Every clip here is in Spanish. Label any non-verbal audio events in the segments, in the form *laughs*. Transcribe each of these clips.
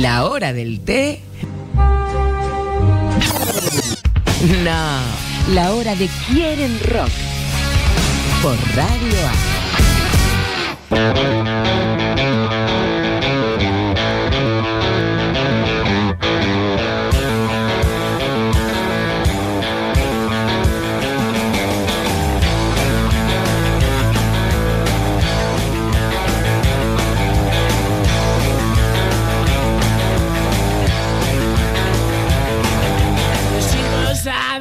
¿La hora del té? No, la hora de Quieren Rock. Por Radio A.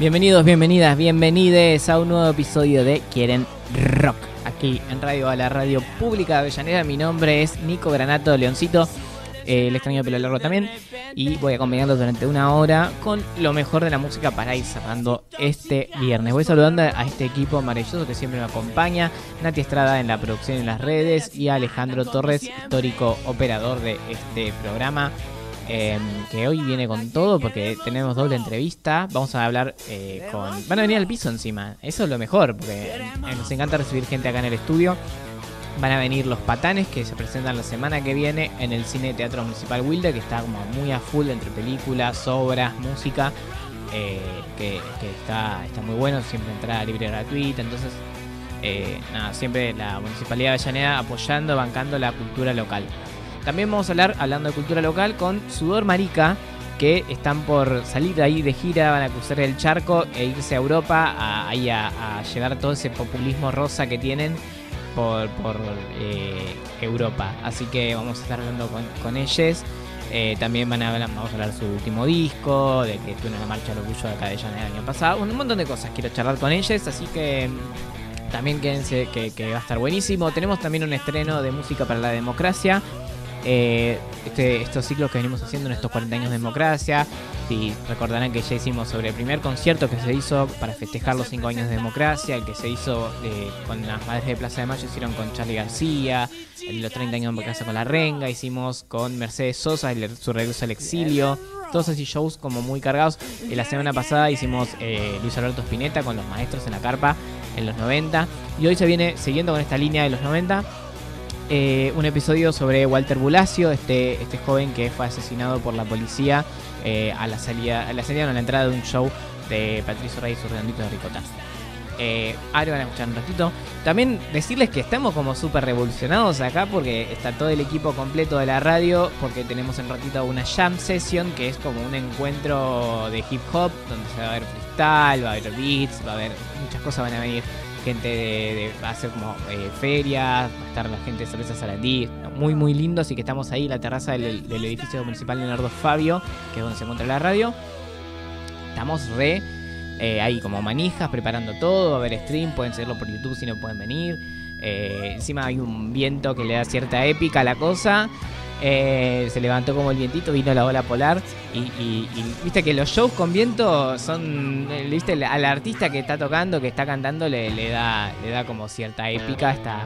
Bienvenidos, bienvenidas, bienvenides a un nuevo episodio de Quieren Rock. Aquí en Radio a la Radio Pública de Avellaneda. Mi nombre es Nico Granato Leoncito. Eh, el extraño pelo largo también. Y voy acompañando durante una hora con lo mejor de la música para ir cerrando este viernes. Voy saludando a este equipo maravilloso que siempre me acompaña. Nati Estrada en la producción en las redes y Alejandro Torres, histórico operador de este programa. Em, que hoy viene con todo porque tenemos doble entrevista. Vamos a hablar eh, con. Van a venir al piso encima. Eso es lo mejor, porque nos encanta recibir gente acá en el estudio. Van a venir los patanes que se presentan la semana que viene en el Cine Teatro Municipal Wilde, que está como muy a full entre películas, obras, música. Eh, que, está, está muy bueno, siempre entrada libre gratuita. Entonces, eh, nada, siempre la Municipalidad de Avellaneda apoyando, bancando la cultura local. También vamos a hablar, hablando de cultura local, con Sudor Marica, que están por salir ahí de gira, van a cruzar el charco e irse a Europa a, ahí a, llevar todo ese populismo rosa que tienen por, eh, Europa. Así que vamos a estar hablando con, ellos. Eh, también van a hablar, vamos a hablar de su último disco, de que estuvo en la marcha del orgullo de acá de el año pasado. un montón de cosas quiero charlar con ellos, así que mm, también quédense que va a estar buenísimo. Tenemos también un estreno de música para la democracia eh, este, estos ciclos que venimos haciendo en estos 40 años de democracia. Y recordarán que ya hicimos sobre el primer concierto que se hizo para festejar los 5 años de democracia, el que se hizo eh, con las madres de Plaza de Mayo, hicieron con Charlie García, el los 30 años de democracia con La Renga, hicimos con Mercedes Sosa, el, su regreso al exilio, todos así shows como muy cargados. La semana pasada hicimos eh, Luis Alberto Spinetta con los maestros en la carpa en los 90. Y hoy se viene siguiendo con esta línea de los 90 eh, un episodio sobre Walter Bulacio, este, este joven que fue asesinado por la policía eh, a la salida, a la salida, a la entrada de un show de Patricio Rey y sus redonditos de ricota. Eh, ahora van a escuchar un ratito. También decirles que estamos como súper revolucionados acá porque está todo el equipo completo de la radio, porque tenemos en ratito una jam session que es como un encuentro de hip hop donde se va a ver freestyle, va a haber beats, va a haber muchas cosas van a venir gente de, a hacer como eh, ferias, va a estar la gente de Cerveza Sarandí, muy muy lindo, así que estamos ahí en la terraza del, edificio municipal Leonardo Fabio, que es donde se encuentra la radio. Estamos re eh, ahí como manijas, preparando todo, a haber stream, pueden seguirlo por YouTube si no pueden venir. Eh, encima hay un viento que le da cierta épica a la cosa. Eh, se levantó como el vientito, vino la ola polar y, viste que los shows con viento son, eh, viste, al artista que está tocando, que está cantando, le, da, le da como cierta épica, está,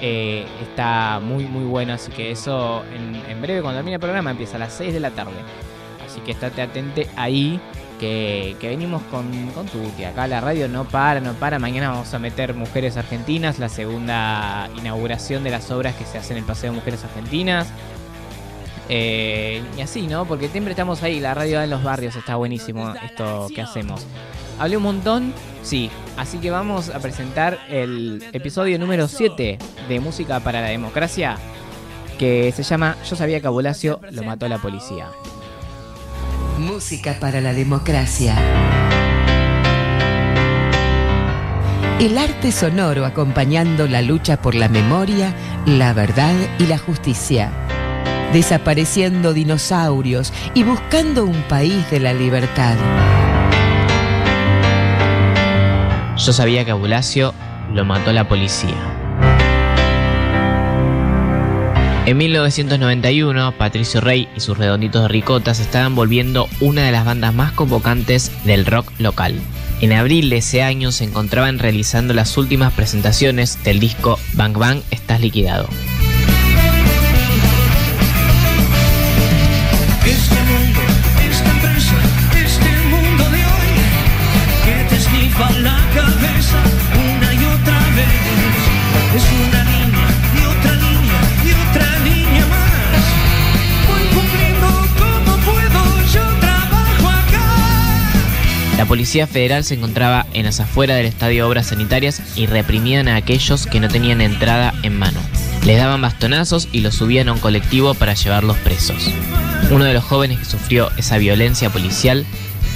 eh, está muy muy bueno, así que eso en, breve cuando termine el programa empieza a las 6 de la tarde, así que estate atente ahí. Que, venimos con, con Tuti. Acá la radio no para, no para. Mañana vamos a meter Mujeres Argentinas, la segunda inauguración de las obras que se hacen en el Paseo de Mujeres Argentinas. Eh, y así, ¿no? Porque siempre estamos ahí, la radio en los barrios, está buenísimo esto que hacemos. Hablé un montón, sí, así que vamos a presentar el episodio número 7 de Música para la Democracia, que se llama Yo sabía que Abulacio lo mató la policía. Música para la Democracia. El arte sonoro acompañando la lucha por la memoria, la verdad y la justicia desapareciendo dinosaurios y buscando un país de la libertad. Yo sabía que a lo mató la policía. En 1991, Patricio Rey y sus redonditos de ricota se estaban volviendo una de las bandas más convocantes del rock local. En abril de ese año se encontraban realizando las últimas presentaciones del disco Bang Bang Estás Liquidado. Policía Federal se encontraba en las afueras del Estadio Obras Sanitarias y reprimían a aquellos que no tenían entrada en mano. Les daban bastonazos y los subían a un colectivo para llevarlos presos. Uno de los jóvenes que sufrió esa violencia policial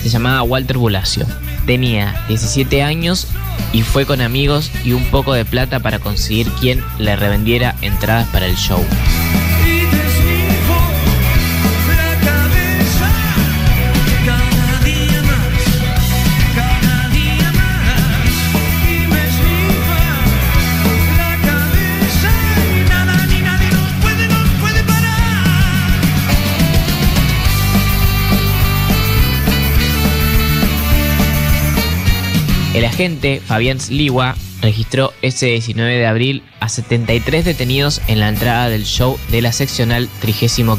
se llamaba Walter Bulacio. Tenía 17 años y fue con amigos y un poco de plata para conseguir quien le revendiera entradas para el show. Agente Fabián Sliwa registró ese 19 de abril a 73 detenidos en la entrada del show de la seccional 35.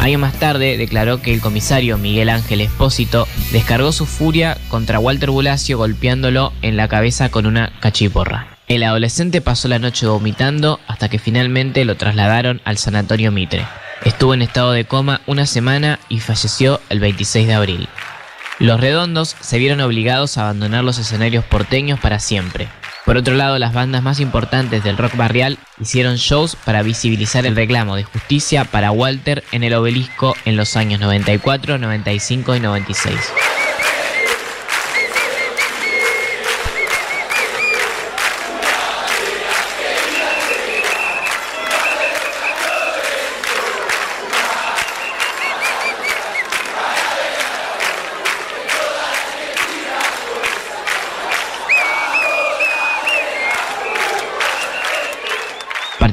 Años más tarde declaró que el comisario Miguel Ángel Espósito descargó su furia contra Walter Bulacio golpeándolo en la cabeza con una cachiporra. El adolescente pasó la noche vomitando hasta que finalmente lo trasladaron al sanatorio Mitre. Estuvo en estado de coma una semana y falleció el 26 de abril. Los redondos se vieron obligados a abandonar los escenarios porteños para siempre. Por otro lado, las bandas más importantes del rock barrial hicieron shows para visibilizar el reclamo de justicia para Walter en el obelisco en los años 94, 95 y 96.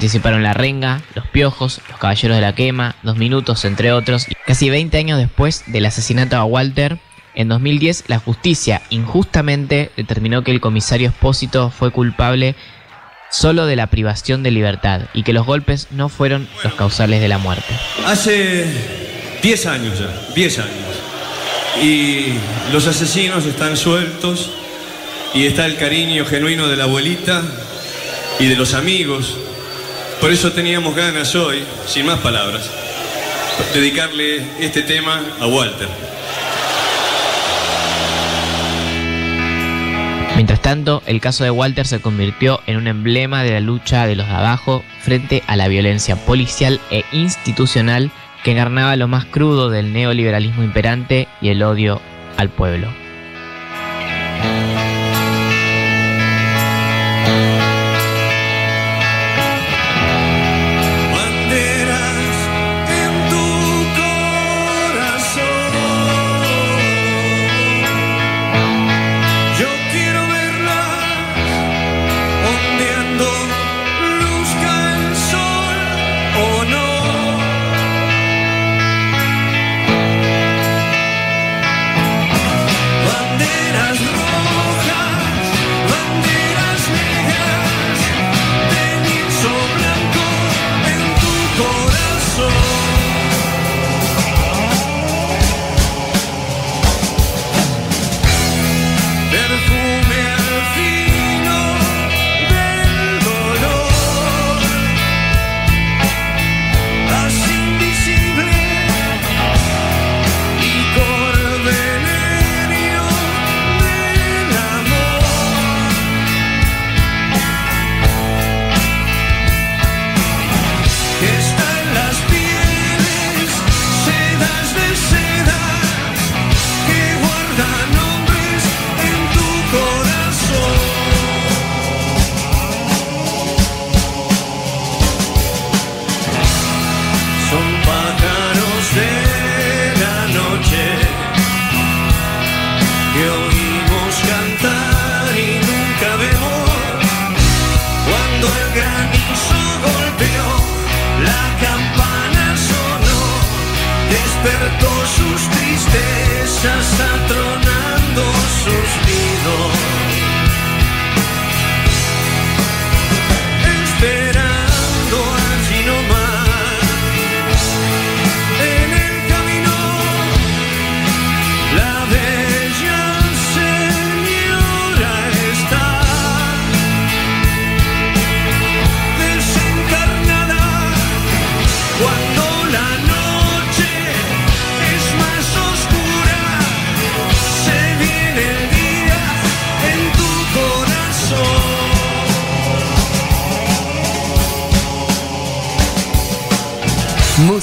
Participaron La Renga, Los Piojos, Los Caballeros de la Quema, Dos Minutos, entre otros. Casi 20 años después del asesinato a Walter, en 2010 la justicia injustamente determinó que el comisario Espósito fue culpable solo de la privación de libertad y que los golpes no fueron los causales de la muerte. Hace 10 años ya, 10 años. Y los asesinos están sueltos y está el cariño genuino de la abuelita y de los amigos. Por eso teníamos ganas hoy, sin más palabras, dedicarle este tema a Walter. Mientras tanto, el caso de Walter se convirtió en un emblema de la lucha de los de abajo frente a la violencia policial e institucional que encarnaba lo más crudo del neoliberalismo imperante y el odio al pueblo.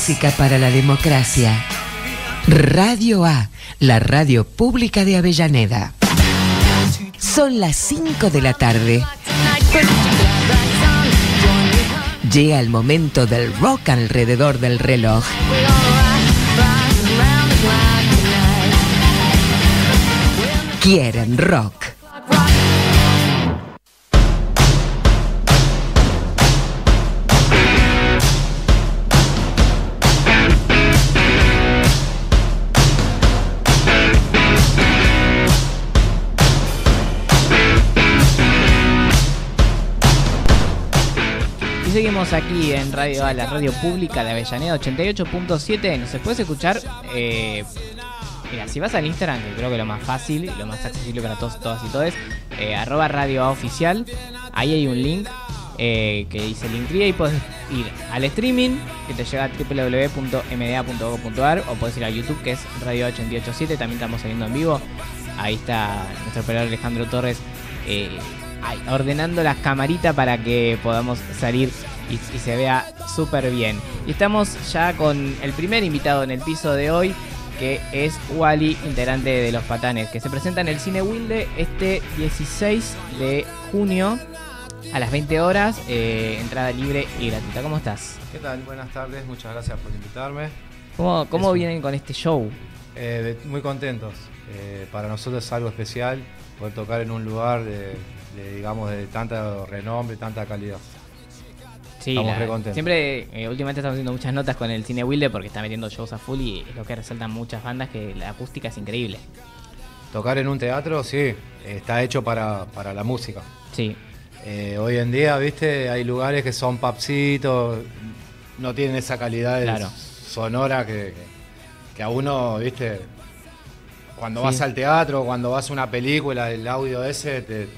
Música para la democracia. Radio A, la radio pública de Avellaneda. Son las 5 de la tarde. Llega el momento del rock alrededor del reloj. Quieren rock. Seguimos aquí en Radio A, la radio pública de Avellaneda 88.7. Nos puedes escuchar. eh, mira, si vas al Instagram, que creo que lo más fácil y lo más accesible para todos, todas y todos, eh, arroba Radio A oficial. Ahí hay un link eh, que dice Linktree y puedes ir al streaming que te llega a www.mda.gov.ar o puedes ir a YouTube que es Radio 887. También estamos saliendo en vivo. Ahí está nuestro operador Alejandro Torres. eh, ay, ordenando las camaritas para que podamos salir y, y se vea súper bien. Y estamos ya con el primer invitado en el piso de hoy, que es Wally, integrante de Los Patanes, que se presenta en el Cine Wilde este 16 de junio a las 20 horas, eh, entrada libre y gratuita. ¿Cómo estás? ¿Qué tal? Buenas tardes, muchas gracias por invitarme. ¿Cómo, cómo vienen con este show? Eh, de- muy contentos. Eh, para nosotros es algo especial poder tocar en un lugar de, de, digamos, de tanta renombre, tanta calidad. Sí, Estamos la- re siempre, eh, últimamente estamos haciendo muchas notas con el Cine Wilde porque está metiendo shows a full y es lo que resaltan muchas bandas que la acústica es increíble. Tocar en un teatro, sí, está hecho para, para la música. Sí, Eh, hoy en día, viste, hay lugares que son papsitos, no tienen esa calidad Claro. sonora que, que a uno, viste, cuando Sí. vas al teatro, cuando vas a una película, el audio ese te,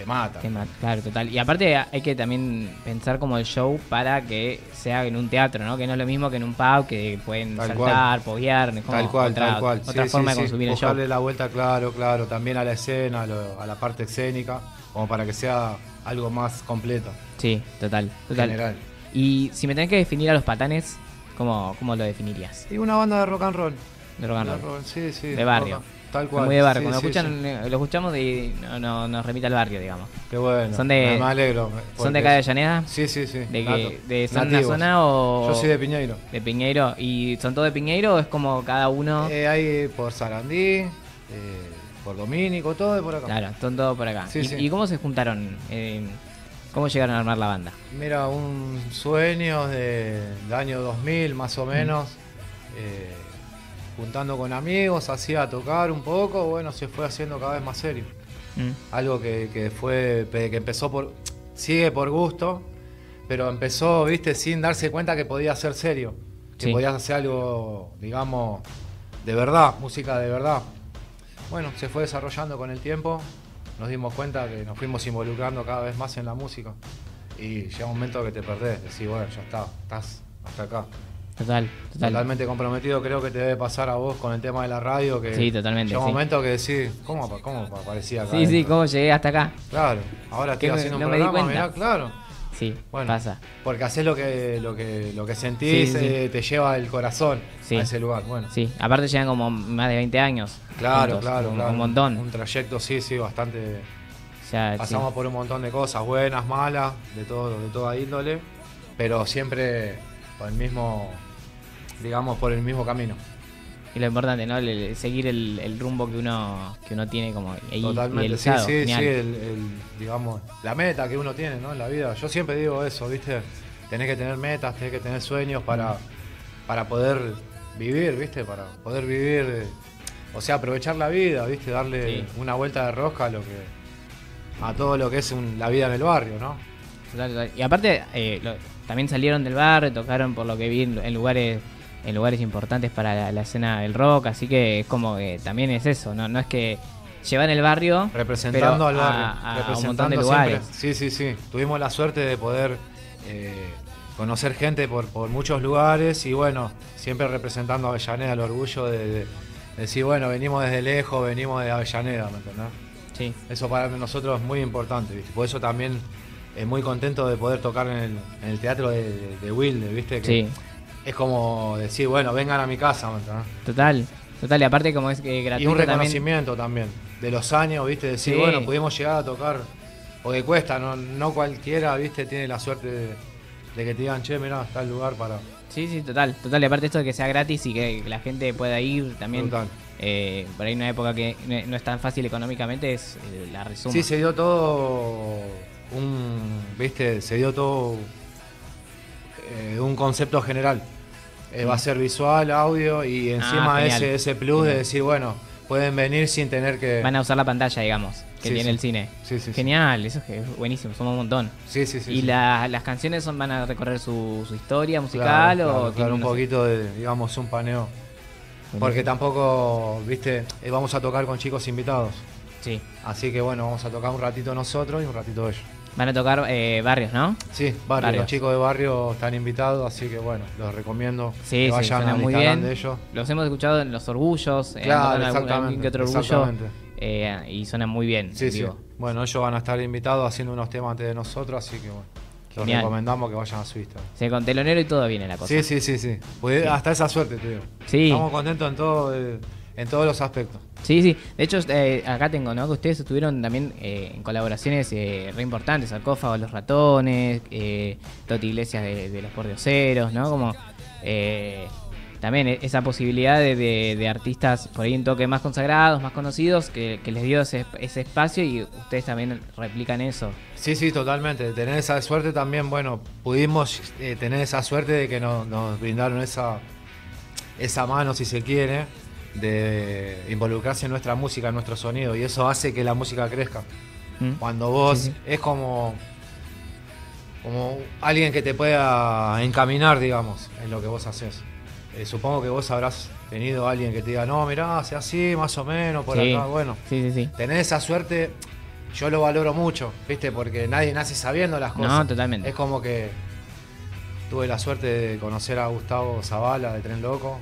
te mata. tema, claro, total. Y aparte hay que también pensar como el show para que sea en un teatro, ¿no? Que no es lo mismo que en un pub que pueden Tal saltar, poguear, Tal cual, otra, tal cual. otra Sí, forma sí, de sí. consumir el show. Buscarle la vuelta, claro, claro. También a la escena, a, lo- a la parte escénica, como para que sea algo más completo, Sí, total, total. general. Y si me tenés que definir a los patanes, ¿cómo, cómo lo definirías? Y una banda de rock and roll. De rock and roll. roll, Sí, sí. De barrio. rock Tal cual. Muy de barrio. Sí, Cuando sí, escuchan, sí. eh, lo escuchamos y no, no- nos remite al barrio, digamos. Qué bueno. Son de- Me- alegro. ¿Son de acá de Avellaneda? Sí, sí, sí. ¿De, que, de Nativos. zona o...? Yo soy de Piñeiro. de Piñeiro. ¿Y son todos de Piñeiro o es como cada uno? Eh, hay por Sarandí, eh, por Domínico, todo de por acá. Claro, son todos por acá. Sí, ¿Y, sí. y cómo se juntaron? Eh, ¿Cómo llegaron a armar la banda? Mira, un sueño de- del año 2000 más o menos, eh, juntando con amigos, hacía tocar un poco, bueno, se fue haciendo cada vez más serio. Mm, Algo que, que fue, que empezó por, sigue por gusto, pero empezó, viste, sin darse cuenta que podía ser serio, que Sí. podías hacer algo, digamos, de verdad, música de verdad. Bueno, se fue desarrollando con el tiempo, nos dimos cuenta que nos fuimos involucrando cada vez más en la música y llega un momento que te perdés, decís, bueno, ya está, estás hasta acá. Total, total. Totalmente comprometido, creo que te debe pasar a vos con el tema de la radio, que Sí, totalmente, llega un sí. momento que decís, ¿cómo, cómo aparecía acá? Sí, sí? ¿cómo llegué hasta acá? Claro, ahora estoy haciendo un no programa, mirá, claro. Sí, Bueno, pasa. Porque haces lo que, lo que, lo que sentís, Sí, sí. eh, te lleva el corazón Sí. a ese lugar. Bueno, Sí, aparte llegan como más de 20 años. claro, juntos, claro, un, claro. un montón. Un trayecto, sí, sí, bastante. O sea, Pasamos por un montón de cosas, buenas, malas, de todo, de toda índole, pero siempre por el mismo, digamos, por el mismo camino. Y lo importante, ¿no? El- seguir el, el rumbo que uno que uno tiene como ahí Totalmente, sí, sí, sí, Genial. el, el, digamos, la meta que uno tiene, ¿no? En la vida. Yo siempre digo eso, ¿viste? Tenés que tener metas, tenés que tener sueños para, para poder vivir, ¿viste? Para poder vivir o sea, aprovechar la vida, ¿viste? Darle Sí. una vuelta de rosca a lo que a todo lo que es un- la vida en el barrio, ¿no? Y aparte, eh, lo- también salieron del bar, tocaron por lo que vi en, en lugares en lugares importantes para la, la escena del rock, así que es como que también es eso, no, no es que llevan el barrio representando al barrio, a, a un representando montón de siempre. lugares. Sí, sí, sí. Tuvimos la suerte de poder eh, conocer gente por, por muchos lugares y bueno, siempre representando a Avellaneda, el orgullo de, de decir, bueno, venimos desde lejos, venimos de Avellaneda, ¿me entendés? Sí, Eso para nosotros es muy importante, ¿viste? Por eso también es muy contento de poder tocar en el, en el teatro de, de Wilde, ¿viste? Que sí, Es como decir, bueno, vengan a mi casa, total, total, y aparte como es que Y gratuito un también, reconocimiento también. de los años, ¿viste? Decir, Sí. bueno, pudimos llegar a tocar, porque cuesta, no, no cualquiera, ¿viste? Tiene la suerte de, de que te digan, che, mirá, está el lugar para... Sí, sí, total, total. Y aparte esto de que sea gratis y que la gente pueda ir también. Brutal. eh, por ahí una época que no no es tan fácil económicamente es eh, la resuma. Sí, se dio todo un, ¿viste? Se dio todo eh, un concepto general. Eh, va a ser visual, audio y encima. Ah, genial. ese, ese plus de decir, bueno, pueden venir sin tener que... Van a usar la pantalla, digamos, que Sí, tiene sí. el cine. Sí, sí, sí. Genial, eso es buenísimo, somos un montón. Sí, sí, sí. ¿Y la- las canciones son, van a recorrer su, su historia musical Claro, o claro, claro, un poquito de, digamos, un paneo. Porque tampoco, viste, eh, vamos a tocar con chicos invitados. Sí, Así que bueno, vamos a tocar un ratito nosotros y un ratito ellos. Van a tocar eh, barrios, ¿no? Sí, barrio, Barrios. los chicos de barrio están invitados, así que bueno, los recomiendo Sí, que sí, vayan suena al muy bien. de ellos. Los hemos escuchado en los orgullos, en Claro, algún- algún que otro orgullo, exactamente. eh, y suenan muy bien. Sí, sí. Bueno, ellos van a estar invitados haciendo unos temas antes de nosotros, así que bueno, los Genial. recomendamos que vayan a su Instagram. Sí, con telonero y todo viene la cosa. Sí, sí, sí, sí. Pues Sí. Hasta esa suerte, te digo. Sí. Estamos contentos en todo, eh, en todos los aspectos. Sí, sí. De hecho, eh, acá tengo, ¿no? Que ustedes estuvieron también eh, en colaboraciones eh, re importantes. Sarcófago, Los Ratones, eh, Toti Iglesias de, de Los Pordioseros, ¿no? Como eh, también e- esa posibilidad de, de- de artistas por ahí un toque más consagrados, más conocidos, que, que les dio ese, ese espacio y ustedes también replican eso. Sí, sí, totalmente. De tener esa suerte también, bueno, pudimos tener esa suerte de que nos, nos brindaron esa, esa mano, si se quiere, de involucrarse en nuestra música, en nuestro sonido, y eso hace que la música crezca. ¿Mm? Cuando vos Sí, sí. es como, como alguien que te pueda encaminar, digamos, en lo que vos haces. Eh, supongo que vos habrás tenido alguien que te diga, no, mirá, hace así, más o menos, por Sí. acá. Bueno, Sí, tener esa suerte, yo lo valoro mucho, ¿viste? Porque nadie nace sabiendo las No, cosas. totalmente. Es como que tuve la suerte de conocer a Gustavo Zavala de Tren Loco,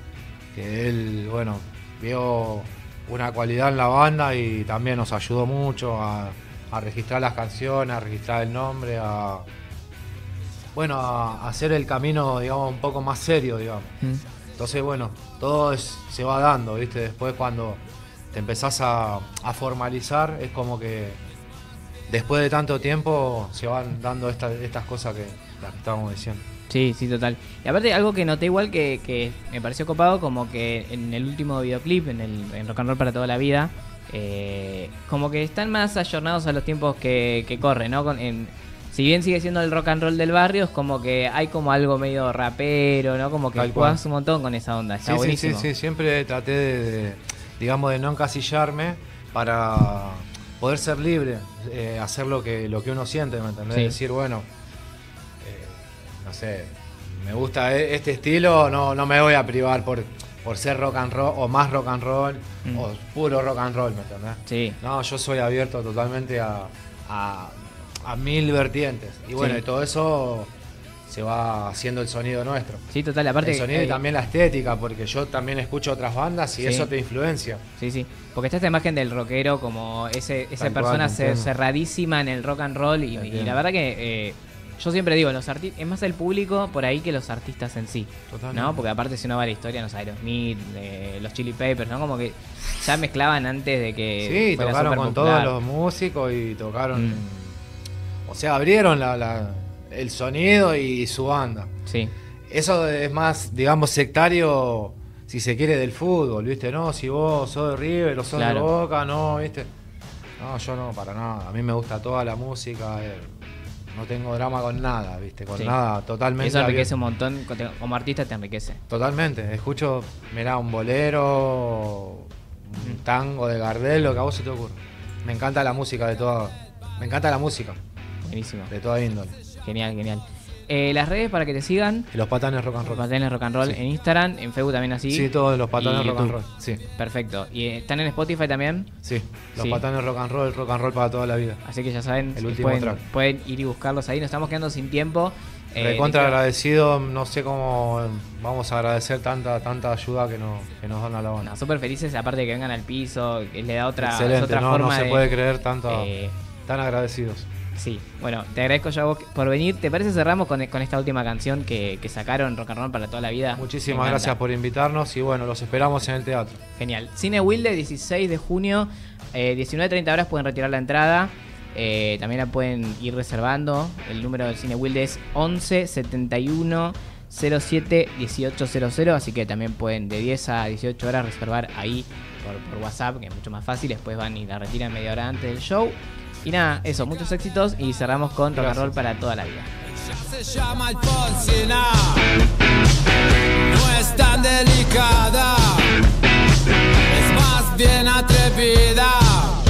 que él, bueno, vio una cualidad en la banda y también nos ayudó mucho a, a registrar las canciones, a registrar el nombre, a. Bueno, a, hacer el camino, digamos, un poco más serio, digamos. ¿Mm? Entonces, bueno, todo es- se va dando, ¿viste? Después cuando te empezás a, a formalizar, es como que después de tanto tiempo se van dando esta- estas cosas que las que estábamos diciendo. Sí, sí, total. Y aparte algo que noté igual que, que me pareció copado, como que en el último videoclip, en el en Rock and Roll para toda la vida, eh, como que están más ayornados a los tiempos que, que corren, ¿no? Con- en- si bien sigue siendo el rock and roll del barrio, es como que hay como algo medio rapero, ¿no? Como que jugás un montón con esa onda. Está Sí, sí, sí, siempre traté de, de, digamos, de no encasillarme para poder ser libre, eh, hacer lo que, lo que uno siente, ¿me entendés? Sí. Decir, bueno, no sé, me gusta e- este estilo, no, no me voy a privar por, por ser rock and roll, o más rock and roll, Mm. o puro rock and roll, ¿me entendés? Sí. No, yo soy abierto totalmente a, a, a mil vertientes. Y bueno, Sí. y todo eso se va haciendo el sonido nuestro. Sí, total. Aparte, el sonido eh, y también la estética, porque yo también escucho otras bandas y Sí. eso te influencia. Sí, sí. Porque está esta imagen del rockero como ese, esa Tal cual, persona entiendo. cerradísima en el rock and roll. Y, la verdad que eh, yo siempre digo, los arti- es más el público por ahí que los artistas en sí. Totalmente. ¿No? Porque aparte si uno va a la historia, no sé, Aerosmith, eh, los Chili Peppers, ¿no? Como que ya mezclaban antes de que Sí, tocaron con todos los músicos y tocaron. Mm. O sea, abrieron la, la- el sonido y su banda. Sí, Eso es más, digamos, sectario, si se quiere, del fútbol, ¿viste? No, si vos sos de River o sos Claro. de Boca, no, ¿viste? No, yo no, para nada. A mí me gusta toda la música. eh, no tengo drama con nada, ¿viste? Con Sí. nada, totalmente. eso enriquece un montón, como artista te enriquece. Totalmente. Escucho, mirá, un bolero, tango, de Gardel, lo que a vos se te ocurra. Me encanta la música de toda. Me encanta la música Buenísimo. de toda índole. Genial, genial. Eh, las redes para que te sigan. Los patanes rock and Los roll. Patanes Rock and Roll Sí. en Instagram, en Facebook también así. Sí, todos los patanes rock and roll. Sí, Perfecto. ¿Y eh, están en Spotify también? sí. Los Sí. patanes rock and roll, rock and roll para toda la vida. Así que ya saben, El si último pueden, track. pueden ir y buscarlos ahí. Nos estamos quedando sin tiempo. Eh, Recontra agradecido, no sé cómo vamos a agradecer tanta tanta ayuda que, nos, que nos dan a la banda. No, súper felices, aparte de que vengan al piso, que le da otra, otra no, forma no se de- puede creer tanto, eh, tan agradecidos. Sí, bueno, te agradezco yo a vos por venir. ¿Te parece cerramos con, con esta última canción que, que sacaron Rock and Roll para toda la vida? Muchísimas gracias por invitarnos y bueno, los esperamos en el teatro. Genial. Cine Wilde, 16 de junio, eh, 19.30 horas pueden retirar la entrada. Eh, también la pueden ir reservando. El número del Cine Wilde es 11 71 07 1800. Así que también pueden de 10 a 18 horas reservar ahí por, por WhatsApp, que es mucho más fácil. Después van y la retiran media hora antes del show. Y nada, eso, muchos éxitos y cerramos con rock and roll para toda la vida. Se llama Alfonsina, no es tan delicada, es más bien atrevida.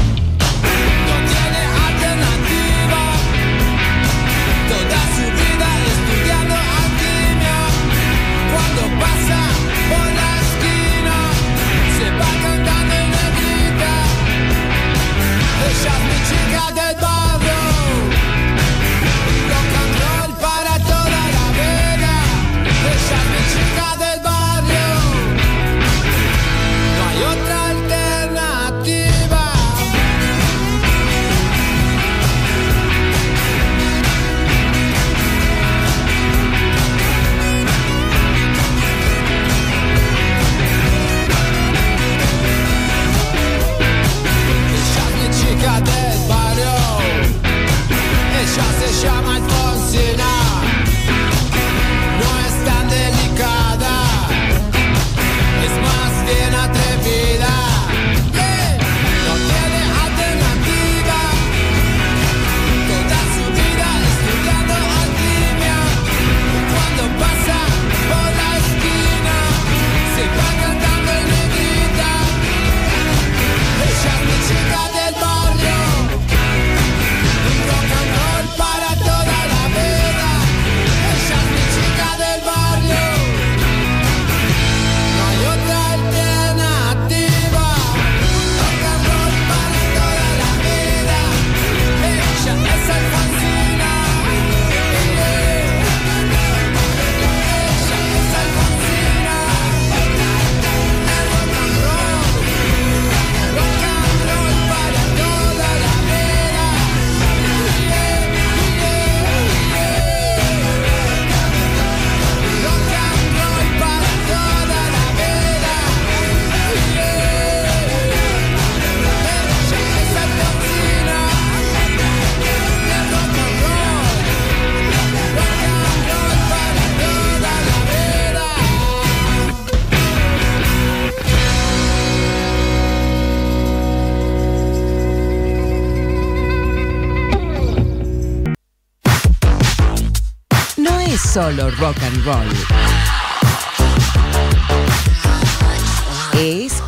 Solo rock and roll. Es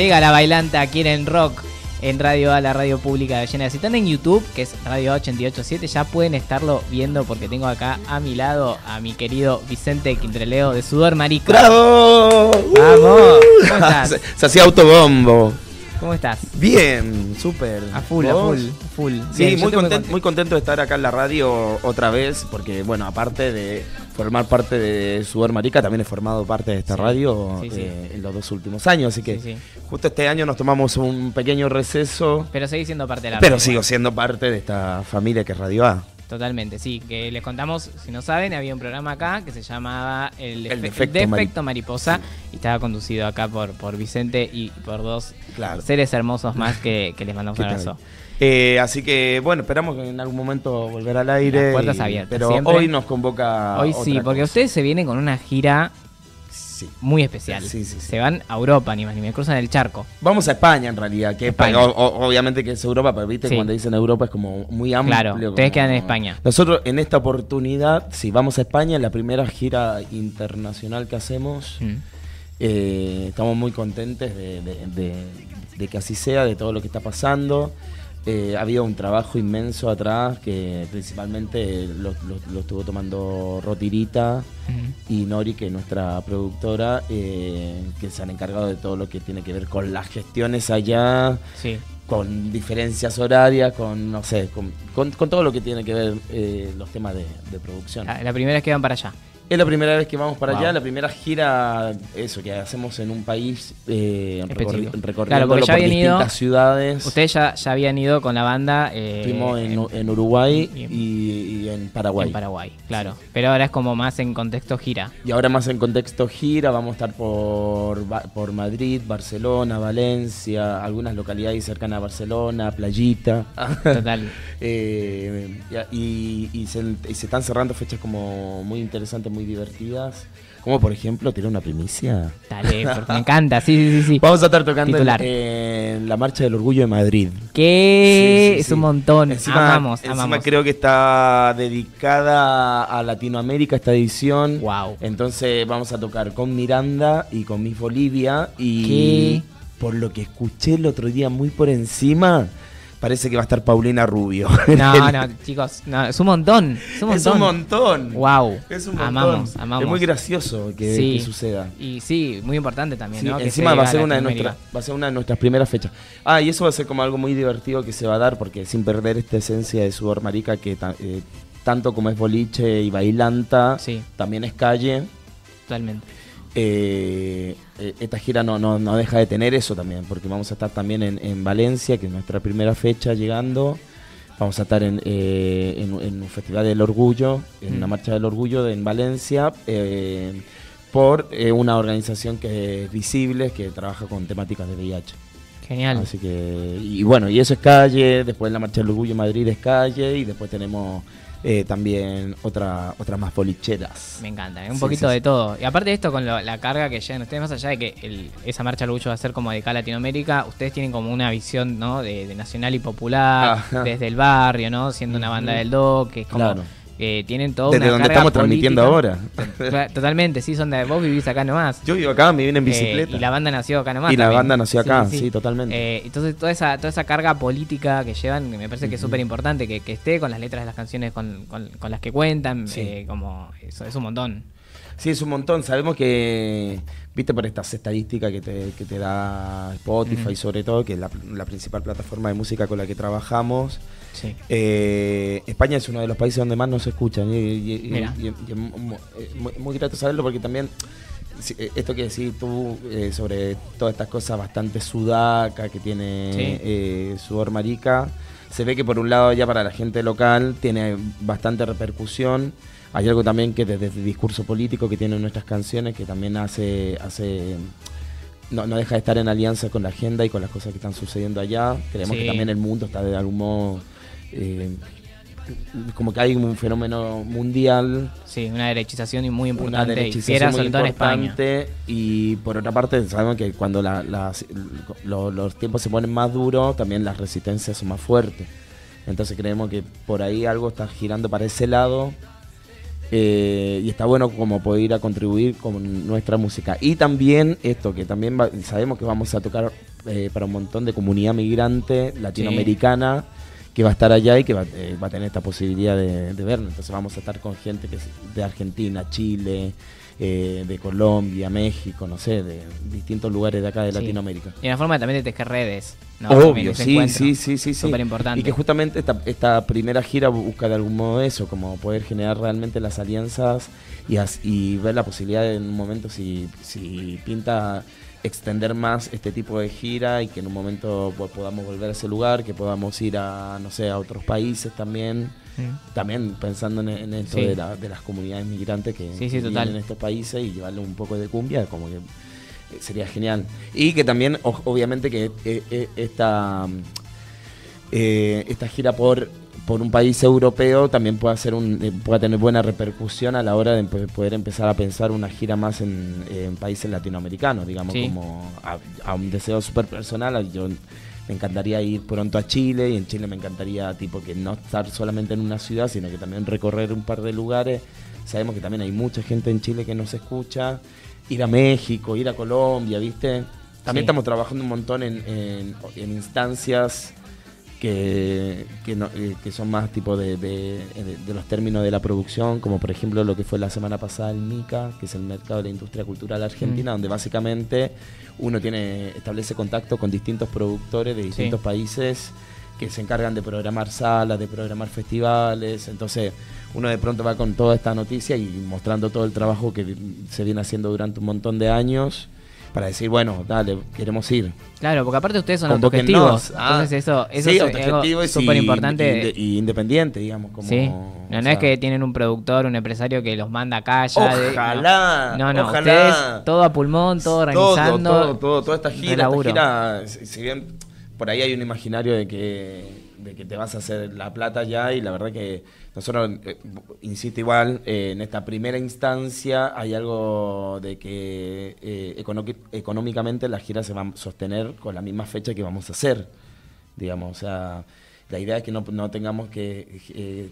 Llega la bailanta, quieren rock en Radio A, la radio pública de Llena. Si están en YouTube, que es Radio 887, ya pueden estarlo viendo porque tengo acá a mi lado a mi querido Vicente Quintreleo de Sudor Marico. ¡Bravo! ¡Vamos! ¿Cómo *laughs* estás? se, se hacía autobombo. ¿Cómo estás? Bien, súper. A full, a ¿Vos? full, a full. Sí, Bien, muy, estoy conten- muy contento de estar acá en la radio otra vez, porque bueno, aparte de formar parte de Sudor Marica, también he formado parte de esta Sí, radio sí, sí. eh, en los dos últimos años, así que justo este año nos tomamos un pequeño receso, Pero seguís siendo parte de la pero radio. sigo siendo parte de esta familia que es Radio A. Totalmente, sí. Que les contamos, si no saben, había un programa acá que se llamaba El, El Defe- Defecto El Mari- Defecto Mariposa y estaba conducido acá por, por Vicente y por dos Claro. seres hermosos más que, *laughs* que les mandamos ¿Qué un abrazo. Eh, así que bueno, esperamos que en algún momento volver al aire. Las puertas y- abiertas, Pero siempre. hoy nos convoca. Hoy sí, porque cosa. ustedes se vienen con una gira Sí. muy especial. Sí, sí, sí. Se van a Europa, ni más ni me cruzan el charco. Vamos a España en realidad, que España. o- o- obviamente que es Europa, pero viste cuando dicen Europa es como muy amplio. Claro, ustedes quedan en España. Nosotros en esta oportunidad, sí, vamos a España, en la primera gira internacional que hacemos. Mm. Eh, estamos muy contentes de, de- de- de que así sea, de todo lo que está pasando. Eh, ha habido un trabajo inmenso atrás que principalmente lo, lo- lo estuvo tomando Rotirita y Nori, que es nuestra productora, eh, que se han encargado de todo lo que tiene que ver con las gestiones allá, Sí. con diferencias horarias, con, no sé, con, con- con todo lo que tiene que ver eh, los temas de, de producción. La, la primera vez que van para allá. Es la primera vez que vamos para Wow. allá, la primera gira, eso, que hacemos en un país eh, recorri- Claro, porque ya por habían ido- distintas ciudades. Ustedes ya, ya habían ido con la banda eh, Fuimos en, en Uruguay y- y, y en Paraguay. en Paraguay, claro. Pero ahora es como más en contexto gira. Y ahora más en contexto gira, vamos a estar por, Madrid, Barcelona, Valencia, algunas localidades cercanas a Barcelona, Playita. Total. *laughs* Eh, y, y se, y se están cerrando fechas como muy interesantes, muy divertidas. Como por ejemplo, tiene una primicia. Dale, porque me encanta, sí, sí, sí. sí. *laughs* Vamos a estar tocando en, la Marcha del Orgullo de Madrid. Que Sí, sí, es un montón. Encima, amamos, encima amamos. creo que está dedicada a Latinoamérica esta edición. Wow. Entonces vamos a tocar con Miranda y con Miss Bolivia. Y ¿Qué? por lo que escuché el otro día muy por encima, parece que va a estar Paulina Rubio. *laughs* No, no, chicos, no, es un montón. Es un Es montón. un montón. Wow. Es un montón. Amamos, amamos. Es muy gracioso que, Sí. que suceda. Y sí, muy importante también, Sí, ¿no? Que encima va a ser una de nuestras va a ser una de nuestras primeras fechas. Ah, y eso va a ser como algo muy divertido que se va a dar porque sin perder esta esencia de sudor marica que eh, tanto como es boliche y bailanta, Sí. también es calle. Totalmente. Eh, eh, esta gira no, no, no deja de tener eso también, porque vamos a estar también en, en Valencia, que es nuestra primera fecha llegando. Vamos a estar en, eh, en- en un Festival del Orgullo, en una Mm. Marcha del Orgullo de- en Valencia, eh, por una organización que es visible, que trabaja con temáticas de VIH. Genial. Así que, y bueno, y eso es calle, después la Marcha del Orgullo en Madrid es calle, y después tenemos eh, también otra, otras más bolicheras. Me encanta, un Sí, poquito sí, de sí. todo. Y aparte de esto, con lo- la carga que llegan ustedes, más allá de que el- esa marcha al orgullo va a ser como de acá a Latinoamérica, ustedes tienen como una visión ¿no? de, de nacional y popular, Ajá. desde el barrio, ¿no? Siendo una banda del DOC, que es como Claro. Que tienen todo Desde una donde carga estamos transmitiendo ahora. *laughs* Totalmente, sí, son de vos vivís acá nomás. Yo vivo acá, me vine en Eh, bicicleta. y la banda nació acá nomás. Y la banda nació acá, sí, totalmente. Eh, entonces, toda esa, toda esa carga política que llevan, me parece que es súper importante que, que esté con las letras de las canciones con, con- con las que cuentan. Sí. eh, como eso es un montón. Sí, es un montón. Sabemos que, viste, por estas estadísticas que te, que te da Spotify, sobre todo, que es la, la principal plataforma de música con la que trabajamos. Sí. Eh, España es uno de los países donde más nos escuchan. Y, y- eh, muy, muy grato saberlo porque también eh, esto que decís tú eh, sobre todas estas cosas bastante sudaca que tiene Sí. eh, sudor marica, se ve que por un lado ya para la gente local tiene bastante repercusión. Hay algo también que desde el discurso político que tienen nuestras canciones que también hace, hace no, no deja de estar en alianza con la agenda y con las cosas que están sucediendo allá. Creemos Sí. que también el mundo está de algún modo eh, como que hay un fenómeno mundial Sí, una derechización y muy una importante. y derechización fiera, muy importante y por otra parte sabemos que cuando la- las- lo- los tiempos se ponen más duros también las resistencias son más fuertes entonces creemos que por ahí algo está girando para ese lado eh, y está bueno como poder ir a contribuir con nuestra música. Y también esto, que también va- sabemos que vamos a tocar eh, para un montón de comunidad migrante latinoamericana que va a estar allá y que va, eh, va a tener esta posibilidad de, de vernos. Entonces vamos a estar con gente que es de Argentina, Chile, eh, de Colombia, México, no sé, de distintos lugares de acá de Sí. Latinoamérica. Y una forma también de tejer redes. ¿no? Obvio, sí, sí, sí, sí, sí. Súper importante. Y que justamente esta, esta primera gira busca de algún modo eso, como poder generar realmente las alianzas y, as- y ver la posibilidad de en un momento si, si pinta extender más este tipo de gira y que en un momento po- podamos volver a ese lugar, que podamos ir a, no sé, a otros países también. También pensando en, en esto Sí. de, la- de las comunidades migrantes que, Sí, que viven en estos países y llevarle un poco de cumbia, como que eh, sería genial. Y que también, obviamente, que eh, eh, esta, mm, eh, esta gira por, por un país europeo también pueda, ser un, eh, pueda tener buena repercusión a la hora de poder empezar a pensar una gira más en, en países latinoamericanos, digamos, Sí. como a, a un deseo súper personal. Yo me encantaría ir pronto a Chile y en Chile me encantaría tipo que no estar solamente en una ciudad, sino que también recorrer un par de lugares. Sabemos que también hay mucha gente en Chile que nos escucha. Ir a México, ir a Colombia, ¿viste? También Sí. estamos trabajando un montón en, en- en instancias que, que, no- eh, que son más tipo de, de- de- de los términos de la producción, como por ejemplo lo que fue la semana pasada el MICA, que es el Mercado de la Industria Cultural Argentina, Mm. donde básicamente uno tiene establece contacto con distintos productores de distintos países que se encargan de programar salas, de programar festivales, entonces uno de pronto va con toda esta noticia y mostrando todo el trabajo que se viene haciendo durante un montón de años para decir, bueno, dale, queremos ir. Claro, porque aparte ustedes son autogestivos. Ah, Entonces eso, eso sí, es y súper importante. inde- y independiente, digamos. Como, sí. No, no sea, es que tienen un productor, un empresario que los manda acá ya. de- Ojalá, no, no, ojalá. ustedes todo a pulmón, todo organizando. Todo, todo, todo, toda esta gira, esta gira, si bien por ahí hay un imaginario de que, de que te vas a hacer la plata ya y la verdad que nosotros, eh, insisto igual, eh, en esta primera instancia hay algo de que eh, económicamente la gira se va a sostener con la misma fecha que vamos a hacer, digamos, o sea, la idea es que no, no tengamos que... eh,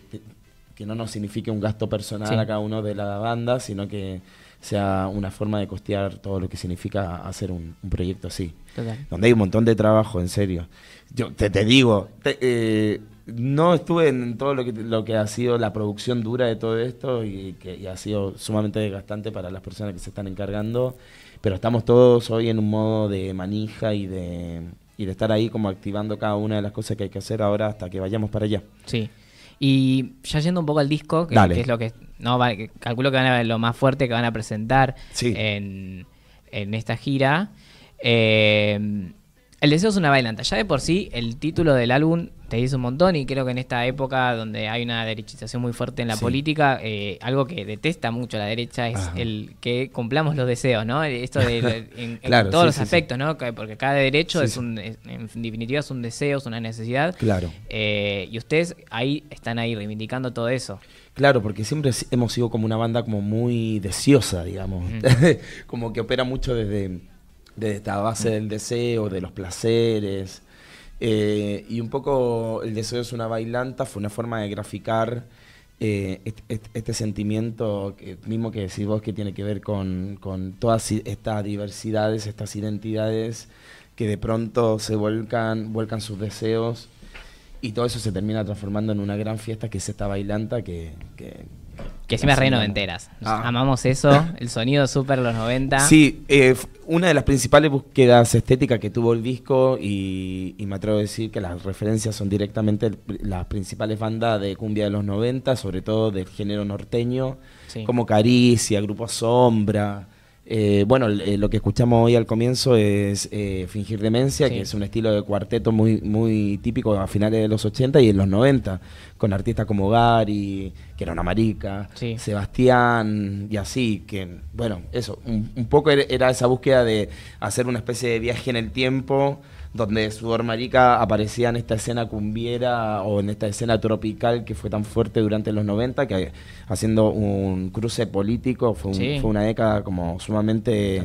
que no nos signifique un gasto personal Sí. a cada uno de la banda, sino que sea una forma de costear todo lo que significa hacer un, un proyecto así. Total. Donde hay un montón de trabajo, en serio. Yo te, te digo, te- eh, no estuve en todo lo que, lo que ha sido la producción dura de todo esto y que y ha sido sumamente desgastante para las personas que se están encargando, pero estamos todos hoy en un modo de manija y de, y de estar ahí como activando cada una de las cosas que hay que hacer ahora hasta que vayamos para allá. Sí. Y ya yendo un poco al disco, que, que es lo que. No, va- calculo que van a ver lo más fuerte que van a presentar Sí. en, en esta gira. Eh, el deseo es una bailanta. Ya de por sí, el título del álbum te dice un montón. Y creo que en esta época donde hay una derechización muy fuerte en la Sí. política, eh, algo que detesta mucho la derecha es Ajá. el que cumplamos los deseos, ¿no? Esto de, de- *laughs* en, todos sí, los sí, aspectos, ¿no? Que- Porque cada derecho es un, es- en definitiva, es un deseo, es una necesidad. Claro. Eh, y ustedes ahí están ahí reivindicando todo eso. Claro, porque siempre si- hemos sido como una banda como muy deseosa, digamos. Mm. *laughs* como que opera mucho desde, desde esta base del deseo, de los placeres. Eh, y un poco el deseo es una bailanta, fue una forma de graficar eh, est- est- este, sentimiento que, mismo que decís vos que tiene que ver con, con todas estas diversidades, estas identidades que de pronto se vuelcan, vuelcan sus deseos y todo eso se termina transformando en una gran fiesta que es esta bailanta que... Que, Que encima es re noventeras. Ah. Amamos eso, *laughs* el sonido súper los 90. Sí, eh, una de las principales búsquedas estéticas que tuvo el disco y, y me atrevo a decir que las referencias son directamente el las principales bandas de cumbia de los 90, sobre todo del género norteño, Sí. como Caricia, Grupo Sombra. Eh, bueno, eh, lo que escuchamos hoy al comienzo es eh, Fingir Demencia, Sí. que es un estilo de cuarteto muy, muy típico a finales de los 80 y en los 90, con artistas como Gary, que era una marica, Sí. Sebastián y así, que bueno, eso, un, un poco era esa búsqueda de hacer una especie de viaje en el tiempo, donde Sudor Marica aparecía en esta escena cumbiera o en esta escena tropical que fue tan fuerte durante los 90, que haciendo un cruce político fue, un- Sí. fue una década como sumamente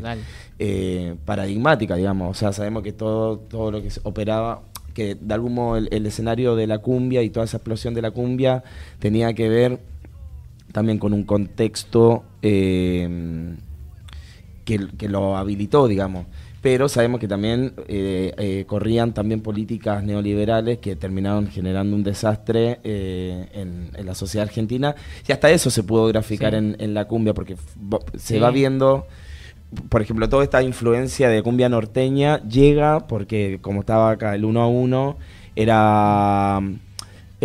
eh, paradigmática, digamos. O sea, sabemos que todo, todo lo que se operaba, que de algún modo el, el escenario de la cumbia y toda esa explosión de la cumbia tenía que ver también con un contexto eh, que, que lo habilitó, digamos. Pero sabemos que también eh, eh, corrían también políticas neoliberales que terminaron generando un desastre eh, en, en la sociedad argentina. Y hasta eso se pudo graficar Sí. en, en la cumbia, porque se Sí. va viendo, por ejemplo, toda esta influencia de cumbia norteña llega porque como estaba acá el uno a uno, era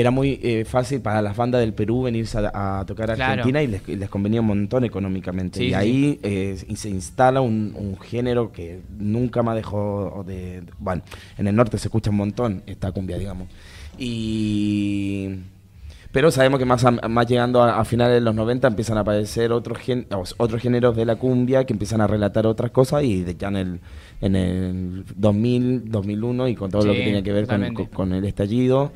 era muy eh, fácil para las bandas del Perú venirse a, a tocar a Claro. Argentina y les, les convenía un montón económicamente. Sí, y sí, ahí eh, se instala un, un género que nunca más dejó de... Bueno, en el norte se escucha un montón esta cumbia, digamos. Y... Pero sabemos que más, a- más llegando a, a finales de los 90 empiezan a aparecer otros, gen- os- otros géneros de la cumbia que empiezan a relatar otras cosas y de- ya en el, en el 2000, 2001 y con todo lo que tiene que ver con, con- con el estallido,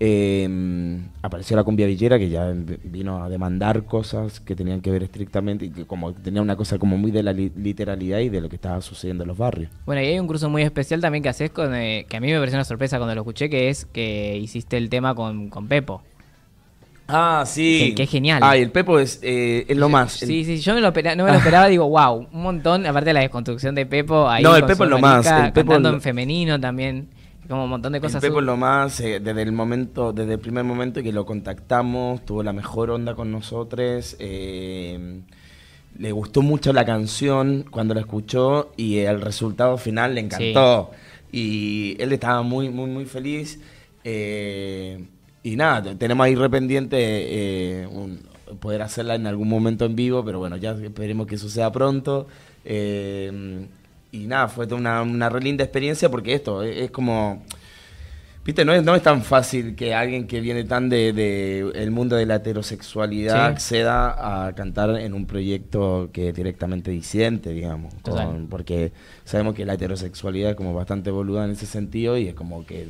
eh, apareció la cumbia villera que ya v- vino a demandar cosas que tenían que ver estrictamente y que como tenía una cosa como muy de la li- literalidad y de lo que estaba sucediendo en los barrios. Bueno, y hay un curso muy especial también que haces con, eh, que a mí me pareció una sorpresa cuando lo escuché, que es que hiciste el tema con, con Pepo. Ah, sí. Que, que es genial. Ah, y el Pepo es, eh, es lo más. Sí, sí, yo me lo no me lo esperaba, digo, wow, un montón, aparte de la desconstrucción de Pepo, ahí No, el con Pepo es lo más, el Pepo cantando es lo- en femenino también, como un montón de cosas. El Pepo lo más, eh, desde el momento, desde el primer momento que lo contactamos, tuvo la mejor onda con nosotros. eh, le gustó mucho la canción cuando la escuchó y el resultado final le encantó. Y él estaba muy, muy, muy feliz. eh, y nada, te- tenemos ahí rependiente un- poder hacerla en algún momento en vivo, pero bueno, ya esperemos que eso sea pronto. eh, y nada, fue una, una re linda experiencia porque esto es, es como... Viste, no es, no es tan fácil que alguien que viene tan de, de el mundo de la heterosexualidad Sí. acceda a cantar en un proyecto que es directamente disidente, digamos. con- porque sabemos que la heterosexualidad es como bastante boluda en ese sentido y es como que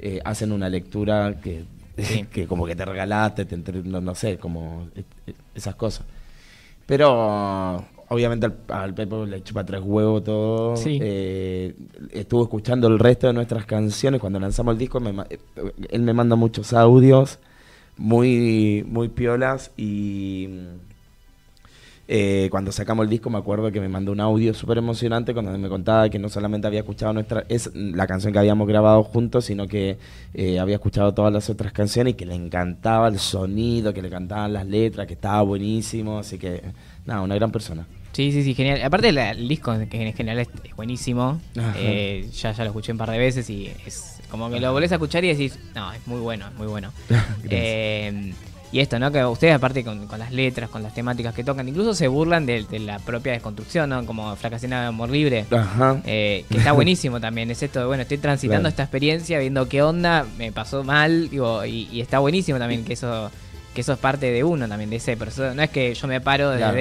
eh, hacen una lectura que, *laughs* que como que te regalaste, te entre- no, no sé, como eh, eh, esas cosas. Pero obviamente al, al Pepo le chupa tres huevos todo. Sí. Eh, estuvo escuchando el resto de nuestras canciones. Cuando lanzamos el disco, me eh, él me manda muchos audios muy, muy piolas. Y eh, cuando sacamos el disco, me acuerdo que me mandó un audio súper emocionante cuando me contaba que no solamente había escuchado nuestra es la canción que habíamos grabado juntos, sino que eh, había escuchado todas las otras canciones y que le encantaba el sonido, que le encantaban las letras, que estaba buenísimo. Así que, nada, una gran persona. Sí, sí, sí, genial. Aparte la- el disco que en general es, es buenísimo. Eh, ya, ya lo escuché un par de veces y es como que lo volvés a escuchar y decís, no, es muy bueno, es muy bueno. *laughs* Eh, y esto, ¿no? Que ustedes aparte con, con las letras, con las temáticas que tocan, incluso se burlan de, de la propia desconstrucción, ¿no? Como Fracasina de Amor Libre. Ajá. Eh, que está *laughs* buenísimo también, es esto de, bueno, estoy transitando Claro. esta experiencia, viendo qué onda, me pasó mal, digo, y, y está buenísimo también que eso que eso es parte de uno también, de ese proceso. No es que yo me paro Claro.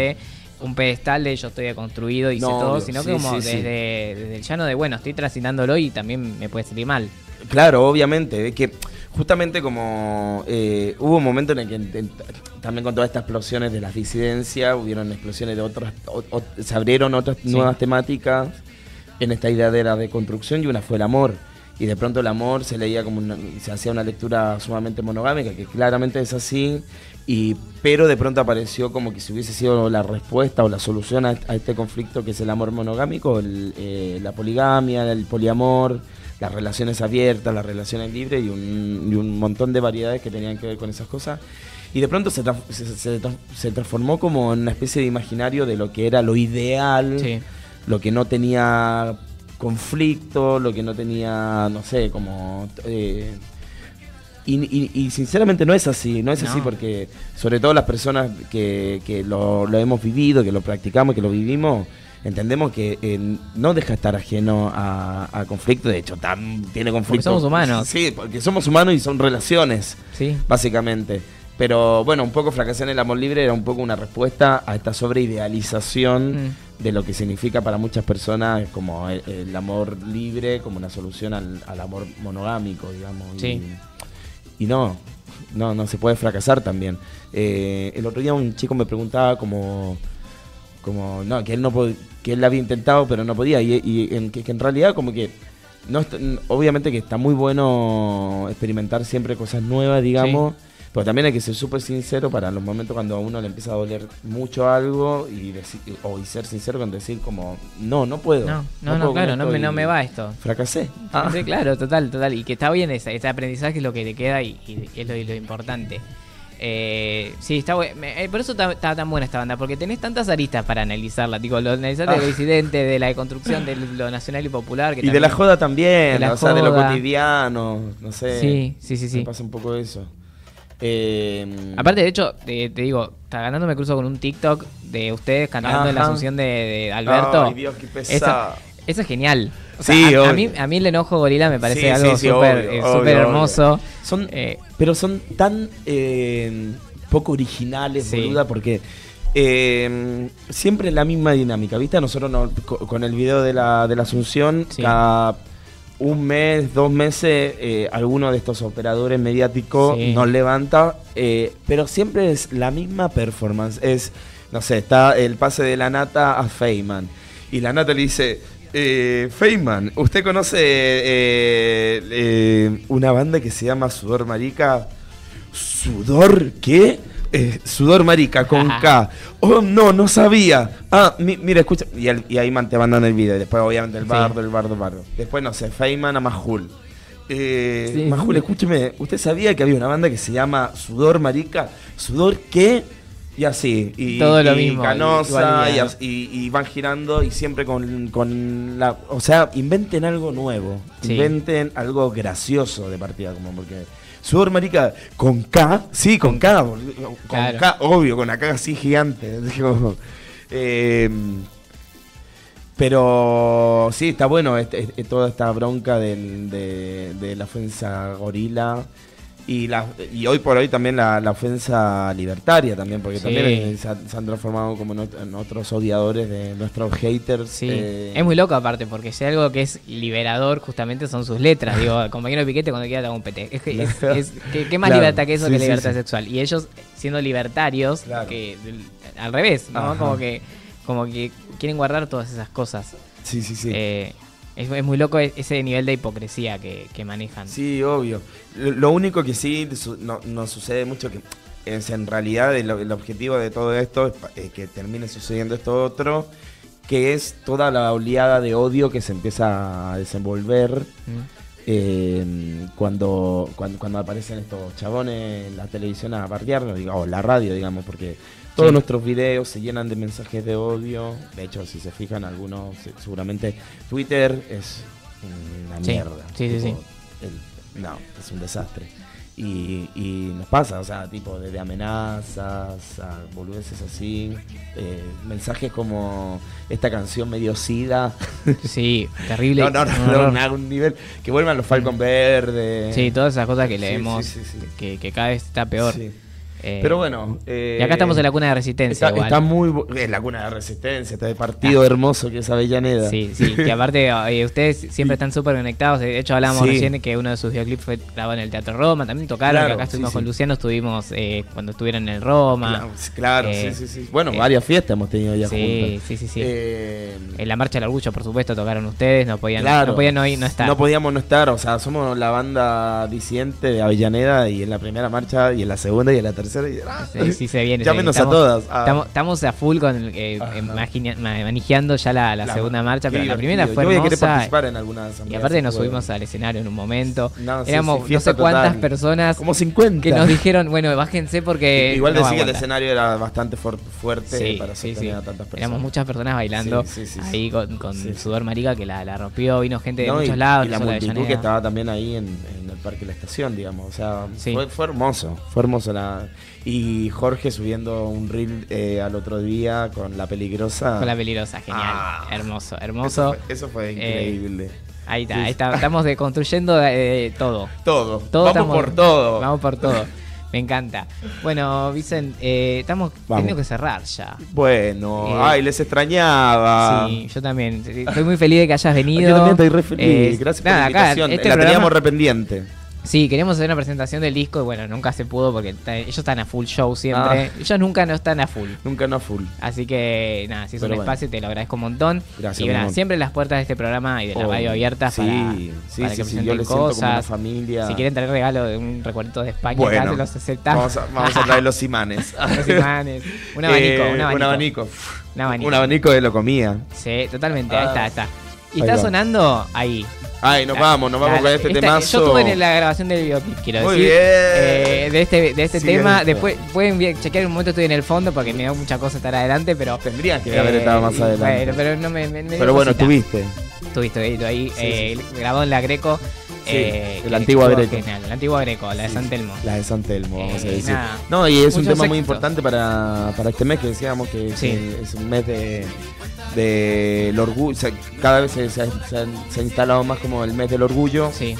Un pedestal de yo estoy deconstruido y sé No, todo, obvio, sino sí, que como sí, sí. desde, el llano de, bueno, estoy transitándolo y también me puede salir mal. Claro, obviamente. Es que justamente como eh, hubo un momento en el que en- también con todas estas explosiones de las disidencias, hubieron explosiones de otras, o- o- se abrieron otras nuevas temáticas en esta idea de la deconstrucción y una fue el amor. Y de pronto el amor se leía como una- se hacía una lectura sumamente monogámica, que claramente es así, y, pero de pronto apareció como que si hubiese sido la respuesta o la solución a, a este conflicto que es el amor monogámico, el, eh, la poligamia, el poliamor, las relaciones abiertas, las relaciones libres y un, y un montón de variedades que tenían que ver con esas cosas. Y de pronto se, tra- se, se tra- se transformó como en una especie de imaginario de lo que era lo ideal, Sí. lo que no tenía conflicto, lo que no tenía, no sé, como... eh, y, y- y sinceramente no es así, no es así porque sobre todo las personas que, que lo, lo hemos vivido, que lo practicamos, que lo vivimos, entendemos que eh, no deja estar ajeno a, a conflicto, de hecho tam- tiene conflicto. somos humanos. Sí, porque somos humanos y son relaciones, Sí. básicamente. Pero bueno, un poco fracasar en el amor libre era un poco una respuesta a esta sobreidealización Mm. de lo que significa para muchas personas como el, el amor libre, como una solución al, al amor monogámico, digamos. Sí. y no, no, no se puede fracasar también. Eh, el otro día un chico me preguntaba como, como no, que él no que él había intentado pero no podía y, y en, que, en realidad como que no obviamente que está muy bueno experimentar siempre cosas nuevas, digamos, Pero también hay que ser súper sincero para los momentos cuando a uno le empieza a doler mucho algo y, decir, o y ser sincero con decir como, no, no puedo. No, no, no, claro, no me, no me va esto. Fracasé. Sí, claro, *laughs* total, total. Y que está bien ese, ese aprendizaje es lo que te queda y, y es lo, y lo importante. Eh, sí, está bu- me- eh, por eso está, está tan buena esta banda, porque tenés tantas aristas para analizarla. Digo, lo analizar del Ah. incidente, de la deconstrucción de *laughs* lo nacional y popular. Que Y de la joda también, la o sea, de lo cotidiano, no sé. Sí, sí, sí, Me sí. pasa un poco eso. Eh, Aparte, de hecho, te, te digo, está ganando me cruzo con un TikTok de ustedes cantando en la asunción de, de Alberto. Ay, Dios, qué Eso, pesado. eso es genial. O sea, Sí, a, mí, a mí el enojo gorila me parece Sí, algo sí, sí, súper eh, obvio. hermoso. Son, Eh, pero son tan eh, poco originales, Sí. boluda, porque eh, siempre es la misma dinámica, ¿viste? Nosotros no- co- con el video de la, de la Asunción, Sí. cada un mes, dos meses, eh, alguno de estos operadores mediáticos Sí. nos levanta, eh, pero siempre es la misma performance. Es, no sé, está el pase de la nata a Feynman. Y la nata le dice, eh, Feynman, ¿usted conoce eh, una banda que se llama Sudor Marica? ¿Sudor qué? Eh, sudor Marica con K. Oh, no, no sabía. Ah, mi- mira, escucha. Y, el- y ahí man, te mandan el video. Después, obviamente, el Sí. bardo, el bardo, el bardo. Después, no sé, Feynman a Majul. Eh, Sí. Majul, escúcheme, ¿usted sabía que había una banda que se llama Sudor Marica? ¿Sudor qué? Y así. Y, Todo lo y mismo, Canosa, y van girando y siempre con, con la. O sea, inventen algo nuevo. Sí. Inventen algo gracioso de partida, como porque. Sudor marica con K, sí, con K, con Claro. K, obvio, con la K así gigante. *laughs* Eh, pero sí, está bueno este- este- toda esta bronca del- de, de la ofensa gorila y, la, y hoy por hoy también la, la ofensa libertaria también, porque Sí. también se, han- transformado como en, ot- en otros odiadores de nuestros haters. Sí, eh, es muy loco aparte, porque si algo que es liberador justamente son sus letras. Digo, el *laughs* compañero de Piquete cuando quiera te hago un PT. Es que es- Claro. es- ¿qué, qué más Claro, libertad que eso sí, que libertad sí. sexual? Y ellos siendo libertarios, Claro. que al revés, ¿no? Ajá. Como que, como que quieren guardar todas esas cosas. Sí, sí, sí. Eh, es, es muy loco e- ese nivel de hipocresía que, que manejan. Sí, obvio. Lo, lo único que sí su- no, nos sucede mucho que es en realidad el, el objetivo de todo esto es pa- eh, que termine sucediendo esto otro, que es toda la oleada de odio que se empieza a desenvolver Mm. eh, cuando, cuando cuando aparecen estos chabones en la televisión a bardearnos, o la radio, digamos, porque todos Sí. nuestros videos se llenan de mensajes de odio. De hecho, si se fijan, algunos, se- seguramente Twitter es una Sí, mierda. sí, sí, Tipo, el- no, es un desastre. Y, y nos pasa, o sea, tipo desde amenazas a boludeces así, eh, mensajes como esta canción medio sida. *laughs* Sí, terrible. No, no, no, no, a un nivel que vuelvan los Falcon Verde. Sí, todas esas cosas que Sí, leemos, sí, sí, sí. Que, que cada vez está peor. Eh, Pero bueno. eh, y acá estamos en la cuna de resistencia. Está, igual. está muy. Es la cuna de resistencia, este partido hermoso que es Avellaneda. Sí, sí, que aparte *laughs* eh, ustedes siempre están súper conectados. De hecho, hablábamos Sí. recién que uno de sus videoclips fue grabado en el Teatro Roma. También tocaron, Claro, acá estuvimos sí, con sí. Luciano, estuvimos eh, cuando estuvieron en el Roma. Claro, sí, claro, Eh, sí, sí, sí. Bueno, eh, varias fiestas hemos tenido ya Sí, juntas. sí, sí, sí. Eh, En la Marcha del Orgullo, por supuesto, tocaron ustedes. No podían, Claro. no, podían no, no estar. No podíamos no estar, o sea, somos la banda disidente de Avellaneda y en la primera marcha y en la segunda y en la tercera. Y, ¡ah! Sí, sí, se viene. se Llámenos viene. a todas. Ah. Estamos, estamos a full con eh, manejando ya la, la La- segunda marcha, pero la primera fue Yo voy a querer hermosa. participar en alguna de esas Y aparte nos subimos al escenario en un momento. No, sí, Éramos sí, no sé cuántas total. personas Como 50. que nos dijeron, bueno, bájense porque. Igual no decía que el escenario era bastante fuer- fuerte Sí, para sí, sostener sí. a tantas personas. Éramos muchas personas bailando Sí, sí, sí, sí. ahí con, con Sí. sudor marica que la, la rompió. Vino gente de muchos lados. y la multitud que estaba también ahí en, Parque la Estación, digamos. O sea, Sí. fue, fue hermoso, fue hermoso. La... Y Jorge subiendo un reel eh, al otro día con La Peligrosa. Con la peligrosa, genial. Ah. hermoso, Eso hermoso. fue, eso fue Eh, increíble. Ahí está, Sí. ahí está. Estamos *laughs* deconstruyendo eh, todo. todo. Todo Vamos estamos- por todo. Vamos por todo. Me encanta. Bueno, Vicen, eh, estamos Vamos. teniendo que cerrar ya. Bueno, Eh, ay, les extrañaba. Sí, yo también. Estoy muy feliz de que hayas venido. Yo también estoy re feliz. Eh, Gracias nada, por la acá, invitación. este la programa- teníamos rependiente. Sí, queríamos hacer una presentación del disco y bueno, nunca se pudo porque ellos están a full show siempre. Ah. Ellos nunca no están a full. Nunca no full. Así que nada, si es Pero un bueno. espacio te lo agradezco un montón. Gracias, y amor. siempre las puertas de este programa y de la Oh, radio abiertas sí, para, sí, para sí, que sí, presenten yo le siento como una cosas. familia. Si quieren traer regalo de un recuerdo de España, acá se los aceptamos. Vamos a, vamos a traer los imanes. *laughs* Los imanes. Un abanico, Eh, un abanico. Un abanico. Un abanico. Un abanico de lo comía. Sí, totalmente. Ahí Ah. está, ahí está. Y Ahí está va. sonando ahí. Ay, nos La- vamos, nos vamos la- con este temazo. Yo estuve en la grabación del videoclip, quiero Muy decir. bien. eh, de este, de este Sí, tema. Después pueden chequear un momento, estoy en el fondo porque me da mucha cosa estar adelante, pero. Tendrías que haber estado más adelante. Bueno, pero no me. me- me dio Pero bueno, cosita. tuviste. Tuviste ahí, ahí Sí, eh, grabado en la Greco. Sí, eh, antiguo estuvo Greco. Genial, la antigua Greco, la de San Telmo. La de San Telmo, vamos a Eh, decir. nada. No, y es un tema muy importante para, para este mes que decíamos que es, Sí. el- es un mes de del orgullo. cada vez se, se ha- se ha- se ha instalado más como el mes del orgullo. Sí.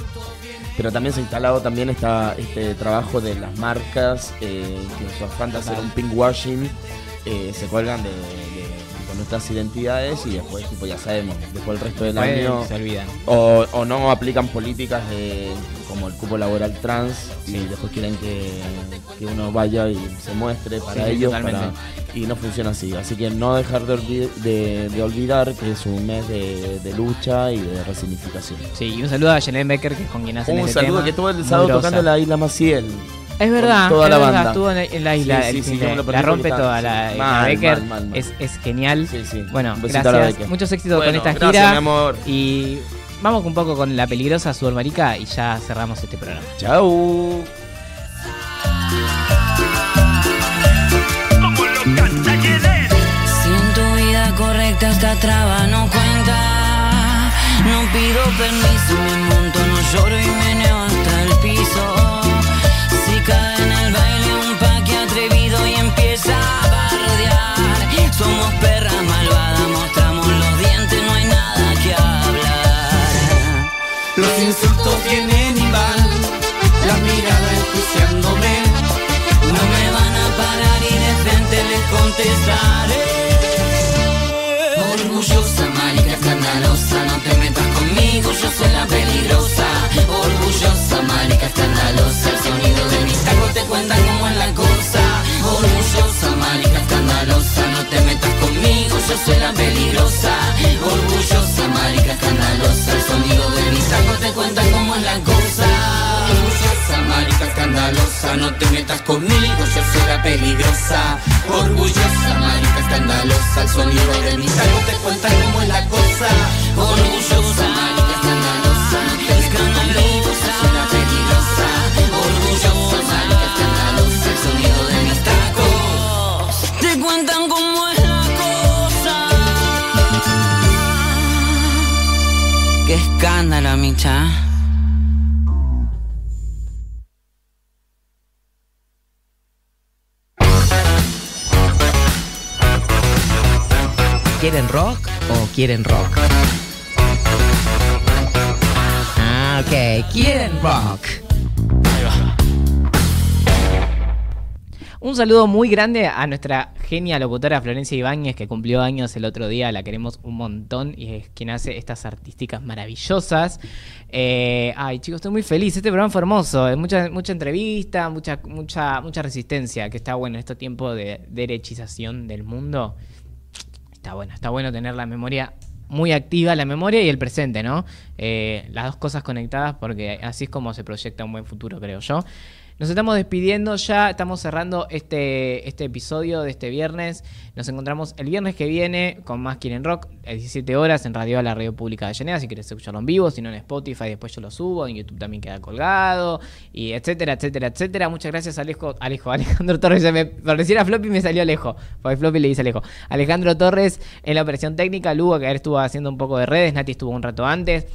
Pero también se ha instalado también esta, este trabajo de las marcas eh, que en su afán de hacer un pink washing eh, se cuelgan de- con nuestras identidades y después tipo ya sabemos. Después el resto del año se olvidan. o, o no aplican políticas de, como el cupo laboral trans y después quieren que, que uno vaya y se muestre para Sí, ellos para- y no funciona así. Así que no dejar de, de- de olvidar que es un mes de, de lucha y de resignificación. Sí, y un saludo a Jelen Becker, que es con quien hacen un este saludo tema. que estuvo el sábado tocando la isla Maciel Es verdad, toda es la verdad, banda. estuvo en, la isla, Sí, sí, el- sí, la, me rompe toda la, la Becker, mal, mal, mal. Es, es genial. Sí, sí. Bueno, gracias, muchos éxitos Bueno, con esta gracias, gira. mi amor. Y vamos un poco con la peligrosa Sudamérica y ya cerramos este programa. Chau. Si en tu vida correcta esta traba no cuenta, no pido permiso, me monto, no lloro y meneo somos perras malvadas, mostramos los dientes, no hay nada que hablar. Los insultos vienen y van, la mirada enjuiciándome. No me van a parar y de frente les contestaré. Orgullosa, marica escandalosa, no te metas conmigo, yo soy la peligrosa. Orgullosa, marica escandalosa, soy la peligrosa. Orgullosa, marica escandalosa, el sonido de mis tacos te cuenta cómo es la cosa. Orgullosa, marica escandalosa, no te metas conmigo, yo la peligrosa. Orgullosa, marica escandalosa, el sonido de mis tacos te cuenta cómo es la cosa. Orgullosa, marica escandalosa, no te metas conmigo, yo la peligrosa. Orgullosa, marica escandalosa, el sonido de mis tacos te cuentan cómo Qué escándalo, micha. ¿Quieren rock o quieren rock? Ah, ok. ¿Quieren rock? Un saludo muy grande a nuestra genia locutora Florencia Ibáñez, que cumplió años el otro día, la queremos un montón y es quien hace estas artísticas maravillosas. Eh, ay, chicos, estoy muy feliz. Este programa fue hermoso. Mucha, mucha entrevista, mucha, mucha, mucha resistencia, que está bueno en este tiempo de derechización del mundo. Está bueno, está bueno tener la memoria muy activa, la memoria y el presente, ¿no? Eh, las dos cosas conectadas porque así es como se proyecta un buen futuro, creo yo. Nos estamos despidiendo ya, estamos cerrando este, este episodio de este viernes. Nos encontramos el viernes que viene con más Quieren Rock, a 17 horas en Radio A, la radio pública de Llaneda, si quieres escucharlo en vivo, si no en Spotify, después yo lo subo, en YouTube también queda colgado, y etcétera, etcétera, etcétera. Muchas gracias Alejo, Alejo, Alejandro *laughs* Torres, se me, por decir a Floppy me salió Alejo, porque Floppy le dice Alejo. Alejandro Torres en la operación técnica, Lugo que ayer estuvo haciendo un poco de redes, Nati estuvo un rato antes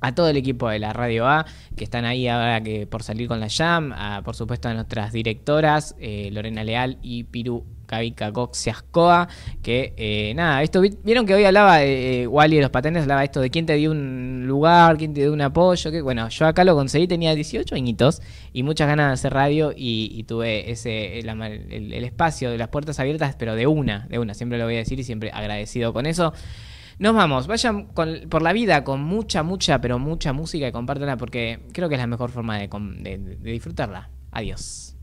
a todo el equipo de la Radio A que están ahí ahora que por salir con la Jam, a, por supuesto a nuestras directoras eh, Lorena Leal y Piru Kavika Coxiascoa, que eh, nada, esto vi- vieron que hoy hablaba eh, Wally de los patentes, hablaba esto de quién te dio un lugar, quién te dio un apoyo, que bueno, yo acá lo conseguí, tenía 18 añitos y muchas ganas de hacer radio y, tuve ese el- el espacio de las puertas abiertas, pero de una, de una, siempre lo voy a decir y siempre agradecido con eso. Nos vamos, vayan por la vida con mucha, mucha, pero mucha música y compártanla porque creo que es la mejor forma de, de, de disfrutarla. Adiós.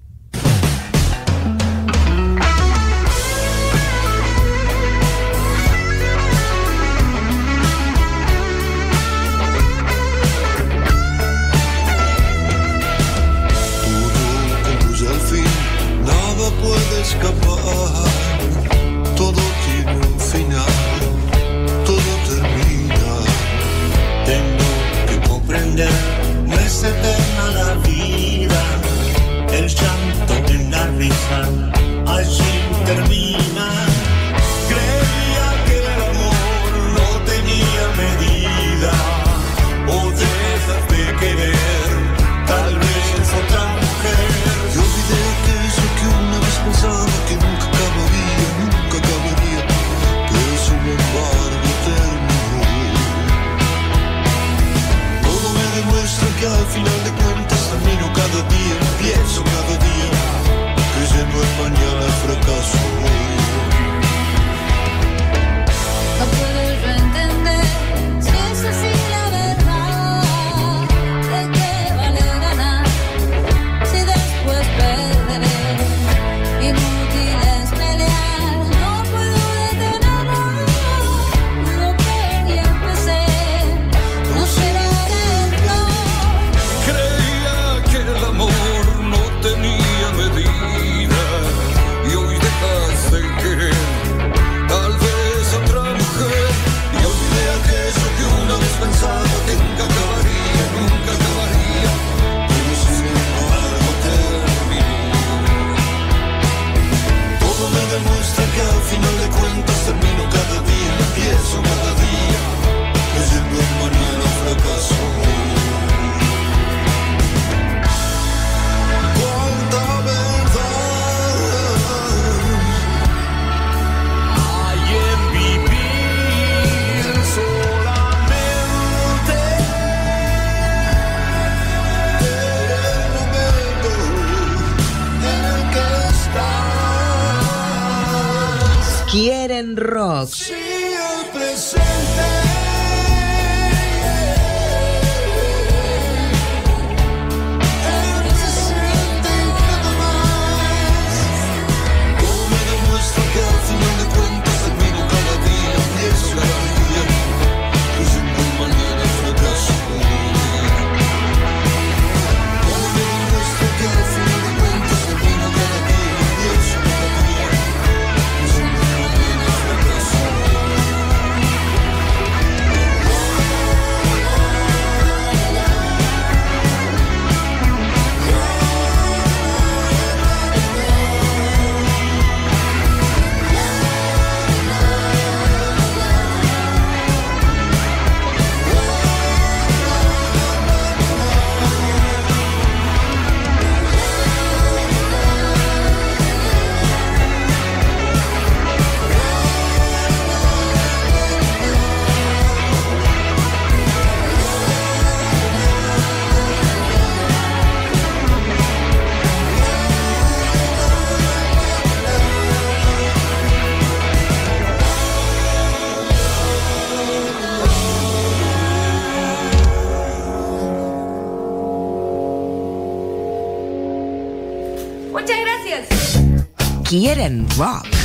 puede escapar, todo tiene un final. grande, muéstrate maravilla. en Rock. Get and rock.